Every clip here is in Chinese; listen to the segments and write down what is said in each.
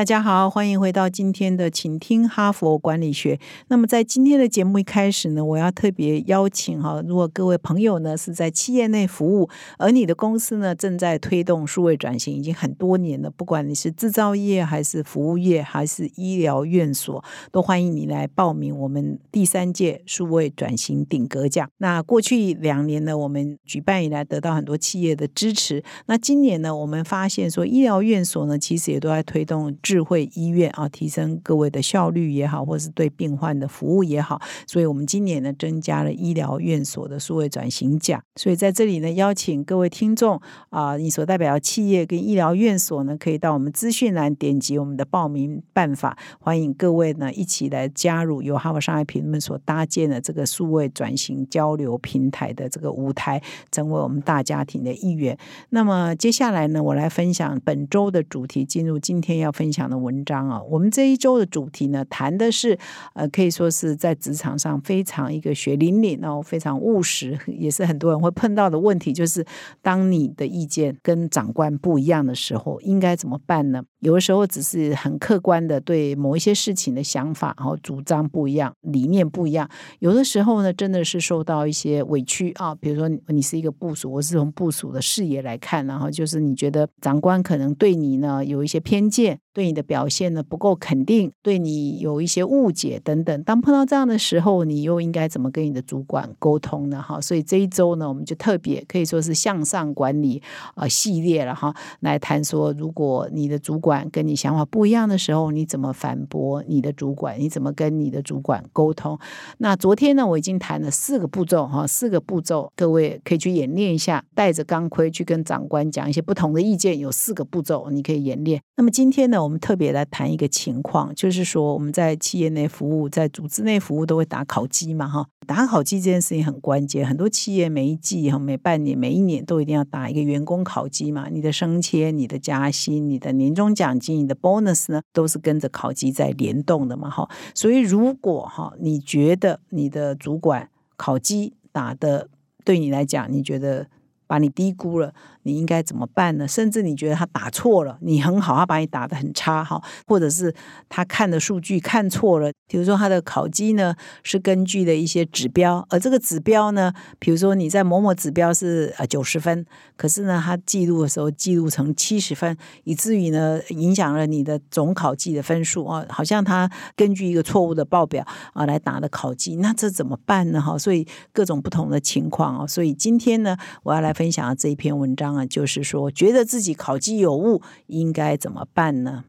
大家好，欢迎回到今天的，请听哈佛管理学。那么在今天的节目一开始呢，我要特别邀请哈，如果各位朋友呢是在企业内服务，而你的公司呢正在推动数位转型已经很多年了，不管你是制造业还是服务业还是医疗院所，都欢迎你来报名我们第三届数位转型顶格奖。那过去两年呢，我们举办以来得到很多企业的支持。那今年呢，我们发现说医疗院所呢，其实也都在推动。智慧医院啊，提升各位的效率也好，或是对病患的服务也好，所以我们今年呢增加了医疗院所的数位转型奖。所以在这里呢，邀请各位听众啊，你所代表的企业跟医疗院所呢，可以到我们资讯栏点击我们的报名办法，欢迎各位呢一起来加入由哈佛商业评论所搭建的这个数位转型交流平台的这个舞台，成为我们大家庭的一员。那么接下来呢，我来分享本周的主题，进入今天要分。分享的文章啊，我们这一周的主题呢，谈的是呃，可以说是在职场上非常一个血淋淋哦，非常务实，也是很多人会碰到的问题，就是当你的意见跟长官不一样的时候，应该怎么办呢？有的时候只是很客观的对某一些事情的想法然后主张不一样，理念不一样。有的时候呢，真的是受到一些委屈啊，比如说你是一个部署，我是从部署的视野来看，然后就是你觉得长官可能对你呢有一些偏见。对你的表现呢不够肯定，对你有一些误解等等。当碰到这样的时候，你又应该怎么跟你的主管沟通呢？哈，所以这一周呢，我们就特别可以说是向上管理啊系列了哈，来谈说，如果你的主管管跟你想法不一样的时候，你怎么反驳你的主管？你怎么跟你的主管沟通？那昨天呢，我已经谈了四个步骤哈，四个步骤，各位可以去演练一下，带着钢盔去跟长官讲一些不同的意见，有四个步骤，你可以演练。那么今天呢？我们特别来谈一个情况，就是说我们在企业内服务，在组织内服务都会打考绩嘛，哈，打考绩这件事情很关键。很多企业每一季哈、每半年、每一年都一定要打一个员工考绩嘛。你的升迁、你的加薪、你的年终奖奖金、你的 bonus 呢，都是跟着考级在联动的嘛，哈。所以如果哈，你觉得你的主管考级打的对你来讲，你觉得把你低估了。你应该怎么办呢？甚至你觉得他打错了，你很好，他把你打的很差哈，或者是他看的数据看错了，比如说他的考绩呢是根据的一些指标，而这个指标呢，比如说你在某某指标是呃九十分，可是呢他记录的时候记录成七十分，以至于呢影响了你的总考绩的分数啊，好像他根据一个错误的报表啊来打的考绩，那这怎么办呢？哈，所以各种不同的情况啊，所以今天呢我要来分享这一篇文章。啊，就是说，觉得自己考绩有误，应该怎么办呢？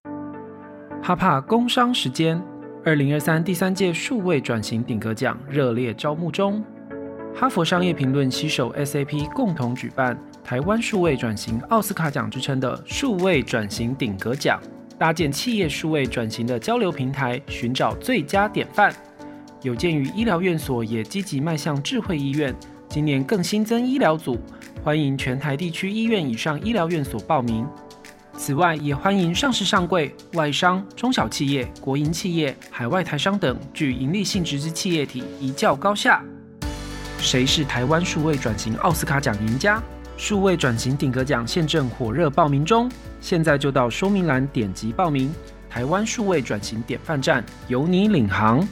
哈帕工商时间，二零二三第三届数位转型顶格奖热烈招募中。哈佛商业评论携手 SAP 共同举办台湾数位转型奥斯卡奖之称的数位转型顶格奖，搭建企业数位转型的交流平台，寻找最佳典范。有鉴于医疗院所也积极迈向智慧医院，今年更新增医疗组。欢迎全台地区医院以上医疗院所报名。此外，也欢迎上市上柜、外商、中小企业、国营企业、海外台商等具盈利性质之企业体一较高下。谁是台湾数位转型奥斯卡奖赢家？数位转型顶格奖现正火热报名中，现在就到说明栏点击报名。台湾数位转型典范站，由你领航。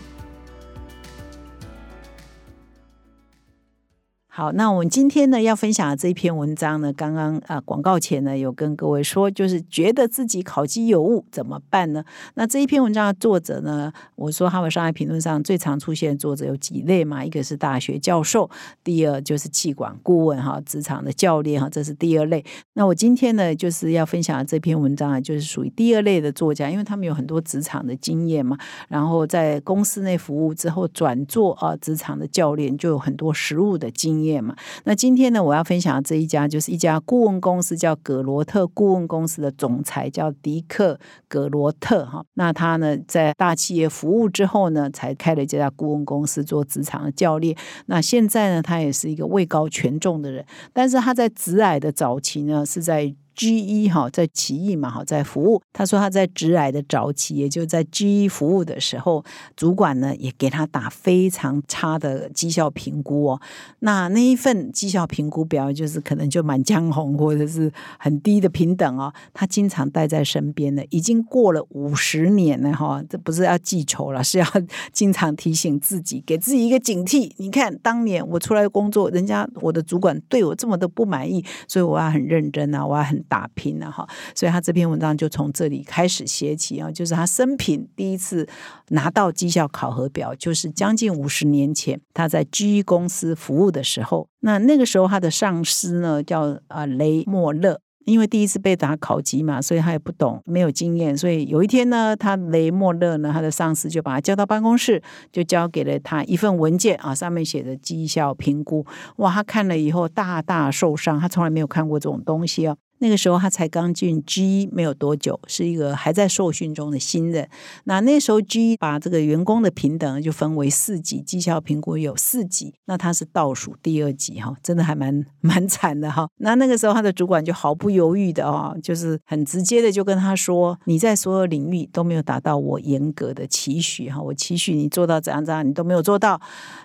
好，那我们今天呢要分享的这一篇文章呢，刚刚啊广告前呢有跟各位说，就是觉得自己考绩有误怎么办呢？那这一篇文章的作者呢，我说他们商业评论上最常出现的作者有几类嘛？一个是大学教授，第二就是气管顾问哈，职场的教练哈，这是第二类。那我今天呢就是要分享的这篇文章啊，就是属于第二类的作家，因为他们有很多职场的经验嘛，然后在公司内服务之后转做啊职场的教练，就有很多实务的经验。嘛，那今天呢，我要分享的这一家就是一家顾问公司，叫葛罗特顾问公司的总裁叫迪克葛罗特哈。那他呢，在大企业服务之后呢，才开了这家顾问公司做职场的教练。那现在呢，他也是一个位高权重的人，但是他在职癌的早期呢，是在。GE 哈，在奇异嘛哈，在服务。他说他在直癌的早期，也就在 GE 服务的时候，主管呢也给他打非常差的绩效评估哦。那那一份绩效评估表，就是可能就满江红或者是很低的平等哦。他经常带在身边的，已经过了五十年了哈，这不是要记仇了，是要 经常提醒自己，给自己一个警惕。你看，当年我出来工作，人家我的主管对我这么的不满意，所以我要很认真啊，我要很打拼了，哈。所以他这篇文章就从这里开始写起啊，就是他生平第一次拿到绩效考核表，就是将近五十年前他在 G 公司服务的时候。那那个时候他的上司呢叫啊雷莫勒。因为第一次被打考级嘛，所以他也不懂，没有经验。所以有一天呢，他雷莫勒呢，他的上司就把他叫到办公室，就交给了他一份文件啊，上面写的绩效评估。哇，他看了以后大大受伤，他从来没有看过这种东西哦。那个时候他才刚进 G 没有多久，是一个还在受训中的新人。那那时候 G 把这个员工的平等就分为四级，绩效评估有四级，那他是倒数第二级哈，真的还蛮蛮惨的哈。那那个时候他的主管就毫不犹豫的啊，就是很直接的就跟他说：“你在所有领域都没有达到我严格的期许哈，我期许你做到怎样怎样，你都没有做到。”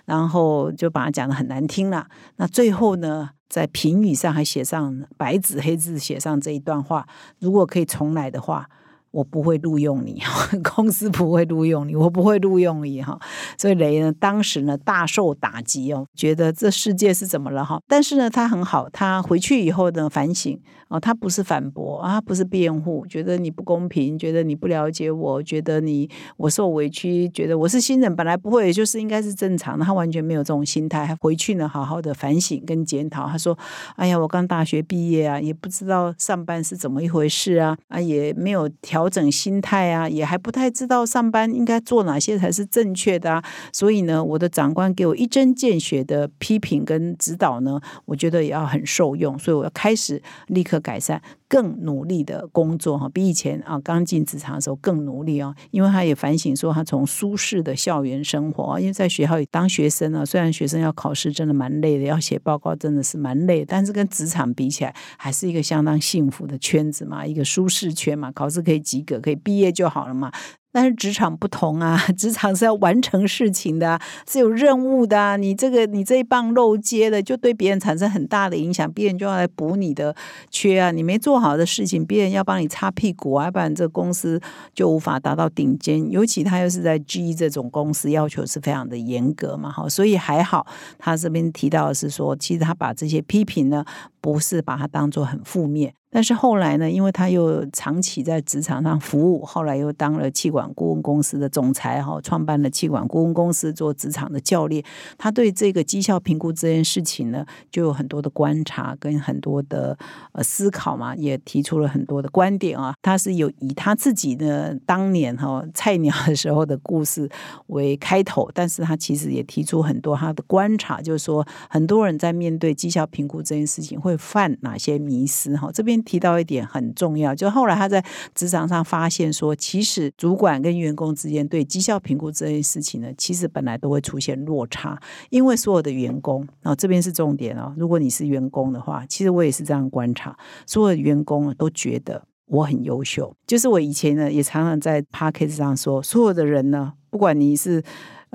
然后就把他讲的很难听了。那最后呢？在评语上还写上白纸黑字写上这一段话，如果可以重来的话。我不会录用你，公司不会录用你，我不会录用你哈。所以雷呢，当时呢大受打击哦，觉得这世界是怎么了哈？但是呢，他很好，他回去以后呢反省哦，他不是反驳啊，不是辩护，觉得你不公平，觉得你不了解我，觉得你我受委屈，觉得我是新人，本来不会，就是应该是正常的。他完全没有这种心态，还回去呢好好的反省跟检讨。他说：“哎呀，我刚大学毕业啊，也不知道上班是怎么一回事啊，啊也没有调。”整心态啊，也还不太知道上班应该做哪些才是正确的啊。所以呢，我的长官给我一针见血的批评跟指导呢，我觉得也要很受用。所以我要开始立刻改善，更努力的工作哈，比以前啊刚进职场的时候更努力哦。因为他也反省说，他从舒适的校园生活，因为在学校里当学生啊，虽然学生要考试真的蛮累的，要写报告真的是蛮累，但是跟职场比起来，还是一个相当幸福的圈子嘛，一个舒适圈嘛，考试可以。及格可以毕业就好了嘛？但是职场不同啊，职场是要完成事情的，是有任务的啊。你这个你这一棒漏接的，就对别人产生很大的影响，别人就要来补你的缺啊。你没做好的事情，别人要帮你擦屁股啊，不然这公司就无法达到顶尖。尤其他又是在 G 这种公司，要求是非常的严格嘛，哈。所以还好，他这边提到的是说，其实他把这些批评呢，不是把它当做很负面。但是后来呢，因为他又长期在职场上服务，后来又当了气管顾问公司的总裁哈，创办了气管顾问公司做职场的教练。他对这个绩效评估这件事情呢，就有很多的观察跟很多的呃思考嘛，也提出了很多的观点啊。他是有以他自己的当年哈菜鸟的时候的故事为开头，但是他其实也提出很多他的观察，就是说很多人在面对绩效评估这件事情会犯哪些迷失哈，这边。提到一点很重要，就后来他在职场上发现说，其实主管跟员工之间对绩效评估这件事情呢，其实本来都会出现落差，因为所有的员工啊，这边是重点哦。如果你是员工的话，其实我也是这样观察，所有的员工都觉得我很优秀。就是我以前呢，也常常在 p a c k a g e 上说，所有的人呢，不管你是。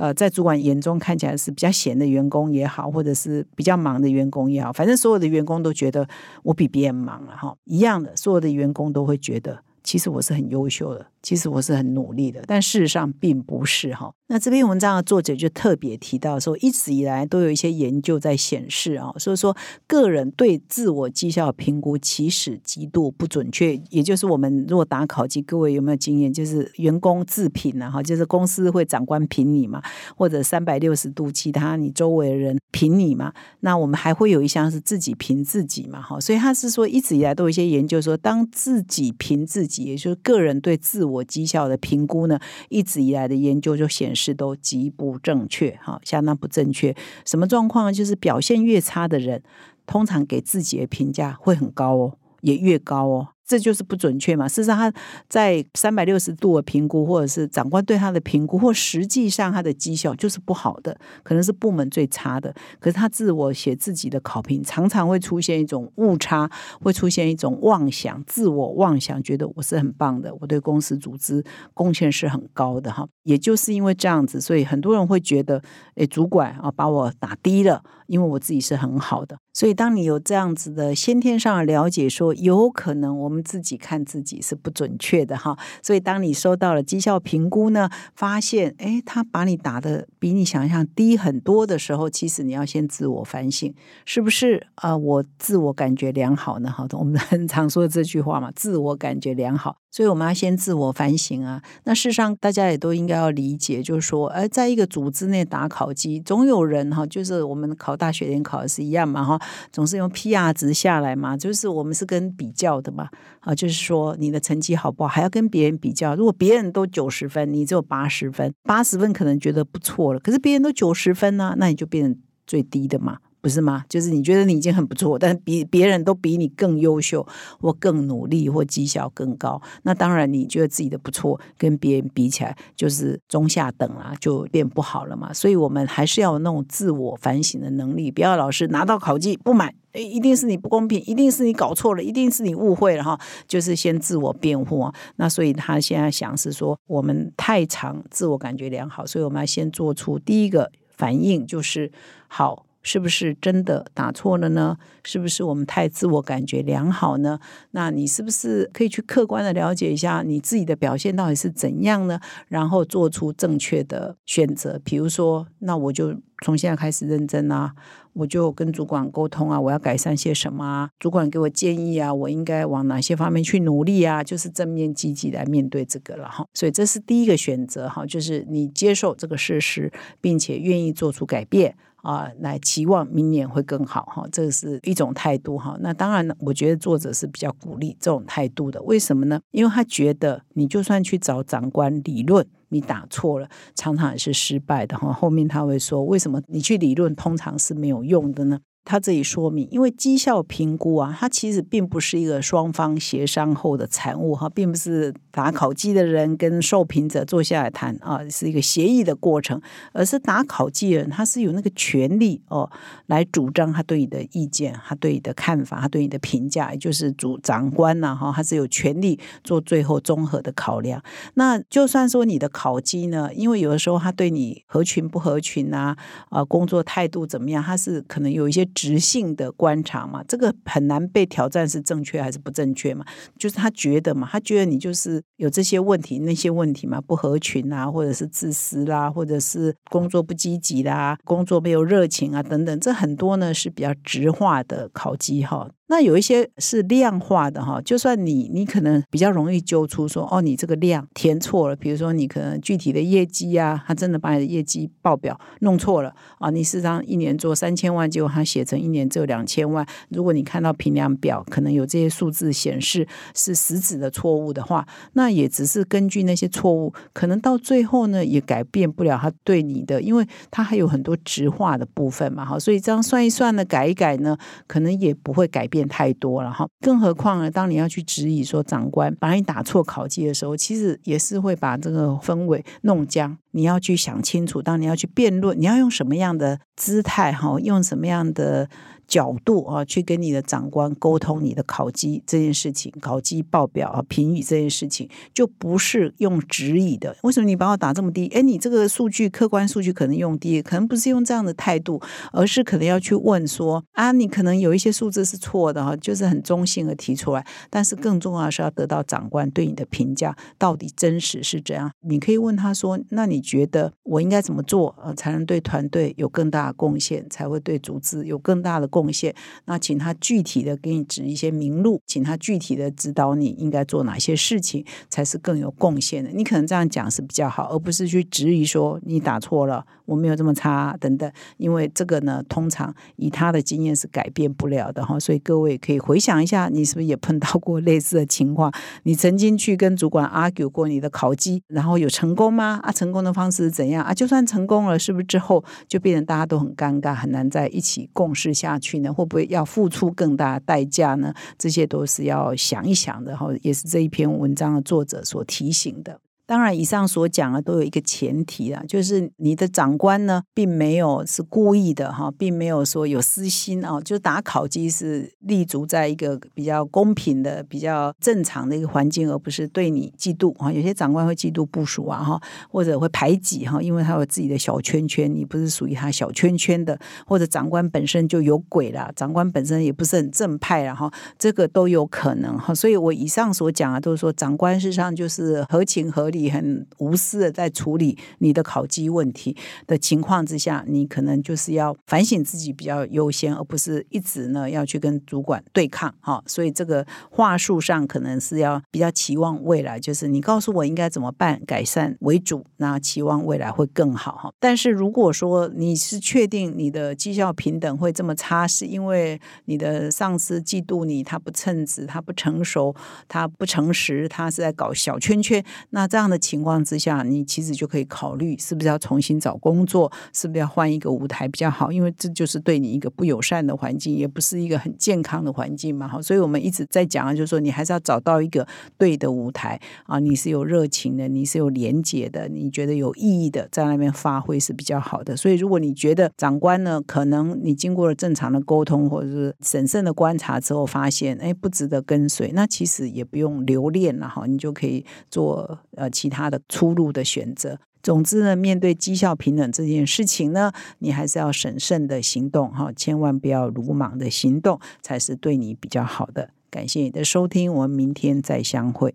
呃，在主管眼中看起来是比较闲的员工也好，或者是比较忙的员工也好，反正所有的员工都觉得我比别人忙了哈，一样的，所有的员工都会觉得，其实我是很优秀的。其实我是很努力的，但事实上并不是哈。那这篇文章的作者就特别提到说，一直以来都有一些研究在显示啊，所以说个人对自我绩效评估其实极度不准确。也就是我们如果打考级，各位有没有经验？就是员工自评啊，哈，就是公司会长官评你嘛，或者三百六十度其他你周围的人评你嘛。那我们还会有一项是自己评自己嘛，哈。所以他是说，一直以来都有一些研究说，当自己评自己，也就是个人对自我绩效的评估呢，一直以来的研究就显示是都极不正确，哈，相当不正确。什么状况呢？就是表现越差的人，通常给自己的评价会很高哦，也越高哦。这就是不准确嘛。事实上，他在三百六十度的评估，或者是长官对他的评估，或实际上他的绩效就是不好的，可能是部门最差的。可是他自我写自己的考评，常常会出现一种误差，会出现一种妄想、自我妄想，觉得我是很棒的，我对公司组织贡献是很高的哈。也就是因为这样子，所以很多人会觉得，诶，主管啊把我打低了。因为我自己是很好的，所以当你有这样子的先天上的了解，说有可能我们自己看自己是不准确的哈。所以当你收到了绩效评估呢，发现哎，他把你打的比你想象低很多的时候，其实你要先自我反省，是不是啊？我自我感觉良好呢？好的，我们很常说这句话嘛，自我感觉良好。所以我们要先自我反省啊。那事实上，大家也都应该要理解，就是说，而在一个组织内打考绩，总有人哈，就是我们考大学联考是一样嘛哈，总是用 PR 值下来嘛，就是我们是跟比较的嘛啊，就是说你的成绩好不好，还要跟别人比较。如果别人都九十分，你只有八十分，八十分可能觉得不错了，可是别人都九十分呢，那你就变成最低的嘛。不是吗？就是你觉得你已经很不错，但是比别人都比你更优秀，或更努力，或绩效更高。那当然，你觉得自己的不错，跟别人比起来就是中下等啊，就变不好了嘛。所以，我们还是要有那种自我反省的能力，不要老是拿到考绩不满，一定是你不公平，一定是你搞错了，一定是你误会了哈。就是先自我辩护。那所以他现在想是说，我们太常自我感觉良好，所以我们要先做出第一个反应，就是好。是不是真的打错了呢？是不是我们太自我感觉良好呢？那你是不是可以去客观的了解一下你自己的表现到底是怎样呢？然后做出正确的选择。比如说，那我就从现在开始认真啊，我就跟主管沟通啊，我要改善些什么啊？主管给我建议啊，我应该往哪些方面去努力啊？就是正面积极来面对这个了哈。所以这是第一个选择哈，就是你接受这个事实，并且愿意做出改变。啊，来期望明年会更好哈，这是一种态度哈。那当然呢，我觉得作者是比较鼓励这种态度的。为什么呢？因为他觉得你就算去找长官理论，你打错了，常常也是失败的哈。后面他会说，为什么你去理论通常是没有用的呢？他这里说明，因为绩效评估啊，它其实并不是一个双方协商后的产物哈，并不是打考绩的人跟受评者坐下来谈啊，是一个协议的过程，而是打考绩人他是有那个权利哦，来主张他对你的意见，他对你的看法，他对你的评价，也就是主长官呐哈，他是有权利做最后综合的考量。那就算说你的考绩呢，因为有的时候他对你合群不合群啊，啊，工作态度怎么样，他是可能有一些。直性的观察嘛，这个很难被挑战是正确还是不正确嘛？就是他觉得嘛，他觉得你就是有这些问题、那些问题嘛，不合群啊，或者是自私啦，或者是工作不积极啦，工作没有热情啊，等等，这很多呢是比较直化的考绩哈。那有一些是量化的哈，就算你你可能比较容易揪出说哦，你这个量填错了，比如说你可能具体的业绩啊，他真的把你的业绩报表弄错了啊，你事实上一年做三千万，结果他写写成一年只有两千万。如果你看到评量表可能有这些数字显示是实质的错误的话，那也只是根据那些错误，可能到最后呢也改变不了他对你的，因为他还有很多直化的部分嘛，哈，所以这样算一算呢，改一改呢，可能也不会改变。太多了哈，更何况呢？当你要去质疑说长官把你打错考绩的时候，其实也是会把这个氛围弄僵。你要去想清楚，当你要去辩论，你要用什么样的姿态哈，用什么样的。角度啊，去跟你的长官沟通你的考绩这件事情，考绩报表啊，评语这件事情，就不是用质疑的。为什么你把我打这么低？哎，你这个数据客观数据可能用低，可能不是用这样的态度，而是可能要去问说啊，你可能有一些数字是错的哈，就是很中性的提出来。但是更重要的是要得到长官对你的评价到底真实是怎样。你可以问他说，那你觉得我应该怎么做呃，才能对团队有更大的贡献，才会对组织有更大的贡？献，那请他具体的给你指一些明路，请他具体的指导你应该做哪些事情才是更有贡献的。你可能这样讲是比较好，而不是去质疑说你打错了，我没有这么差等等。因为这个呢，通常以他的经验是改变不了的哈。所以各位可以回想一下，你是不是也碰到过类似的情况？你曾经去跟主管 argue 过你的考绩，然后有成功吗？啊，成功的方式怎样啊？就算成功了，是不是之后就变成大家都很尴尬，很难在一起共事下去？去呢？会不会要付出更大的代价呢？这些都是要想一想的哈，也是这一篇文章的作者所提醒的。当然，以上所讲的都有一个前提啊，就是你的长官呢，并没有是故意的哈，并没有说有私心啊，就打考绩是立足在一个比较公平的、比较正常的一个环境，而不是对你嫉妒啊。有些长官会嫉妒部署啊哈，或者会排挤哈，因为他有自己的小圈圈，你不是属于他小圈圈的，或者长官本身就有鬼了，长官本身也不是很正派了哈，这个都有可能哈。所以我以上所讲的都是说，长官事实上就是合情合理。你很无私的在处理你的考绩问题的情况之下，你可能就是要反省自己比较优先，而不是一直呢要去跟主管对抗哈。所以这个话术上可能是要比较期望未来，就是你告诉我应该怎么办改善为主，那期望未来会更好哈。但是如果说你是确定你的绩效平等会这么差，是因为你的上司嫉妒你，他不称职，他不成熟，他不诚实，他是在搞小圈圈，那这样。的情况之下，你其实就可以考虑是不是要重新找工作，是不是要换一个舞台比较好？因为这就是对你一个不友善的环境，也不是一个很健康的环境嘛。哈，所以我们一直在讲啊，就是说你还是要找到一个对的舞台啊，你是有热情的，你是有连结的，你觉得有意义的，在那边发挥是比较好的。所以如果你觉得长官呢，可能你经过了正常的沟通或者是审慎的观察之后，发现哎不值得跟随，那其实也不用留恋了哈，你就可以做呃。其他的出路的选择。总之呢，面对绩效平等这件事情呢，你还是要审慎的行动哈，千万不要鲁莽的行动，才是对你比较好的。感谢你的收听，我们明天再相会。